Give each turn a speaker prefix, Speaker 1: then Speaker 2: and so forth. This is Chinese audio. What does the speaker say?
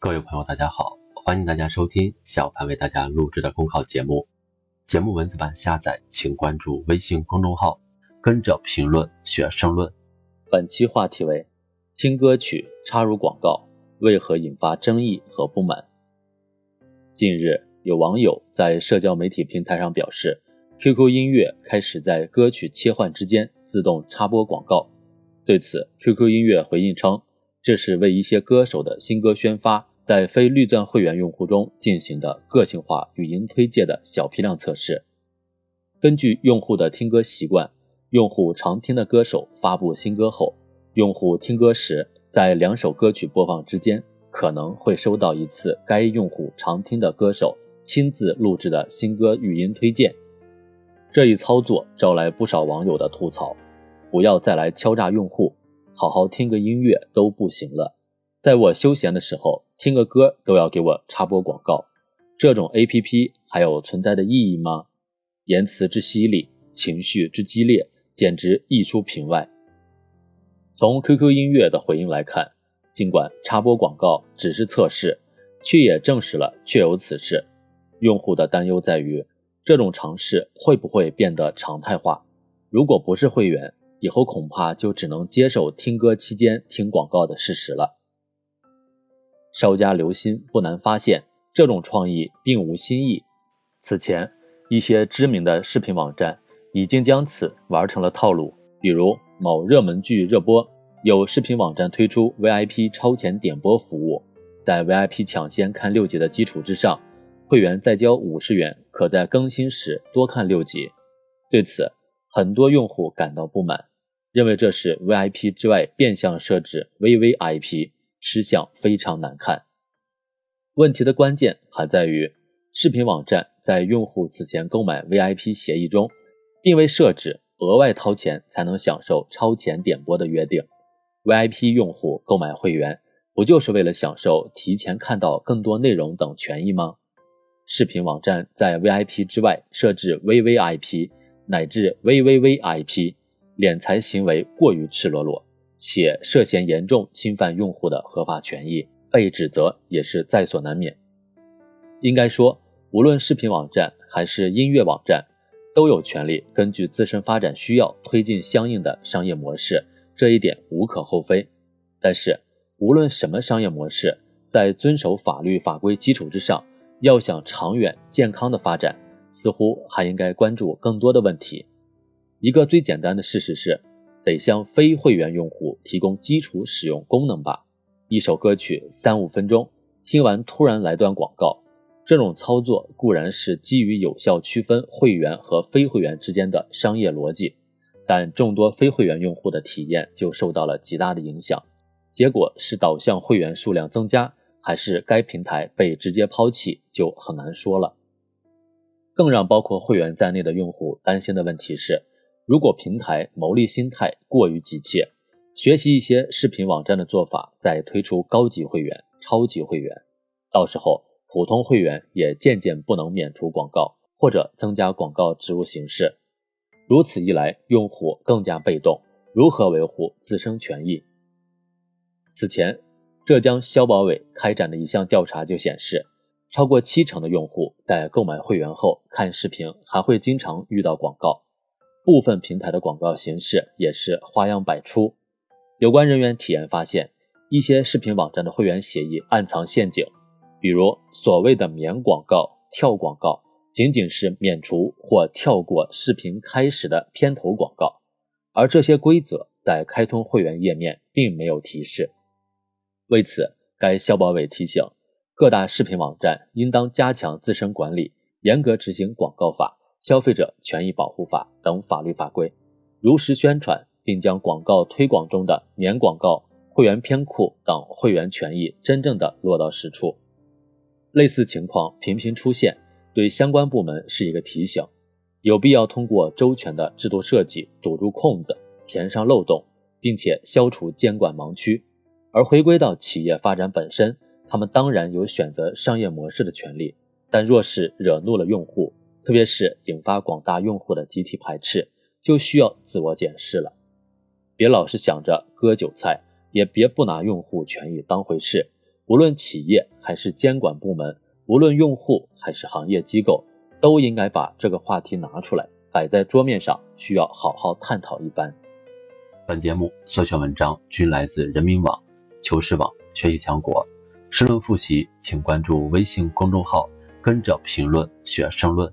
Speaker 1: 各位朋友，大家好，欢迎大家收听小潘为大家录制的公考节目。节目文字版下载，请关注微信公众号，跟着评论学申论。
Speaker 2: 本期话题为：听歌曲插入广告，为何引发争议和不满？近日，有网友在社交媒体平台上表示，QQ 音乐开始在歌曲切换之间自动插播广告。对此，QQ 音乐回应称，这是为一些歌手的新歌宣发，在非绿钻会员用户中进行的个性化语音推荐的小批量测试。根据用户的听歌习惯，用户常听的歌手发布新歌后，用户听歌时，在两首歌曲播放之间，可能会收到一次该用户常听的歌手亲自录制的新歌语音推荐。这一操作招来不少网友的吐槽。不要再来敲诈用户，好好听个音乐都不行了。在我休闲的时候听个歌都要给我插播广告，这种 APP 还有存在的意义吗？言辞之犀利，情绪之激烈，简直溢出屏外。从 QQ 音乐的回应来看，尽管插播广告只是测试，却也证实了确有此事。用户的担忧在于，这种尝试会不会变得常态化？如果不是会员。以后恐怕就只能接受听歌期间听广告的事实了。稍加留心，不难发现，这种创意并无新意。此前，一些知名的视频网站已经将此玩成了套路。比如某热门剧热播，有视频网站推出 VIP 超前点播服务，在 VIP 抢先看六集的基础之上，会员再交五十元，可在更新时多看六集。对此，很多用户感到不满。认为这是 VIP 之外变相设置 VVIP，吃相非常难看。问题的关键还在于，视频网站在用户此前购买 VIP 协议中，并未设置额外掏钱才能享受超前点播的约定。VIP 用户购买会员，不就是为了享受提前看到更多内容等权益吗？视频网站在 VIP 之外设置 VVIP 乃至 VVVIP。敛财行为过于赤裸裸，且涉嫌严重侵犯用户的合法权益，被指责也是在所难免。应该说，无论视频网站还是音乐网站，都有权利根据自身发展需要推进相应的商业模式，这一点无可厚非。但是，无论什么商业模式，在遵守法律法规基础之上，要想长远健康的发展，似乎还应该关注更多的问题。一个最简单的事实是，得向非会员用户提供基础使用功能吧。一首歌曲三五分钟，听完突然来段广告，这种操作固然是基于有效区分会员和非会员之间的商业逻辑，但众多非会员用户的体验就受到了极大的影响。结果是导向会员数量增加，还是该平台被直接抛弃，就很难说了。更让包括会员在内的用户担心的问题是。如果平台牟利心态过于急切，学习一些视频网站的做法，再推出高级会员、超级会员，到时候普通会员也渐渐不能免除广告，或者增加广告植入形式。如此一来，用户更加被动，如何维护自身权益？此前，浙江消保委开展的一项调查就显示，超过七成的用户在购买会员后看视频还会经常遇到广告。部分平台的广告形式也是花样百出。有关人员体验发现，一些视频网站的会员协议暗藏陷阱，比如所谓的免广告、跳广告，仅仅是免除或跳过视频开始的片头广告，而这些规则在开通会员页面并没有提示。为此，该消保委提醒各大视频网站应当加强自身管理，严格执行广告法。消费者权益保护法等法律法规，如实宣传，并将广告推广中的免广告、会员偏库等会员权益真正的落到实处。类似情况频频出现，对相关部门是一个提醒，有必要通过周全的制度设计堵住空子，填上漏洞，并且消除监管盲区。而回归到企业发展本身，他们当然有选择商业模式的权利，但若是惹怒了用户，特别是引发广大用户的集体排斥，就需要自我检视了。别老是想着割韭菜，也别不拿用户权益当回事。无论企业还是监管部门，无论用户还是行业机构，都应该把这个话题拿出来，摆在桌面上，需要好好探讨一番。
Speaker 1: 本节目所选文章均来自人民网、求是网、学习强国。申论复习，请关注微信公众号“跟着评论学申论”。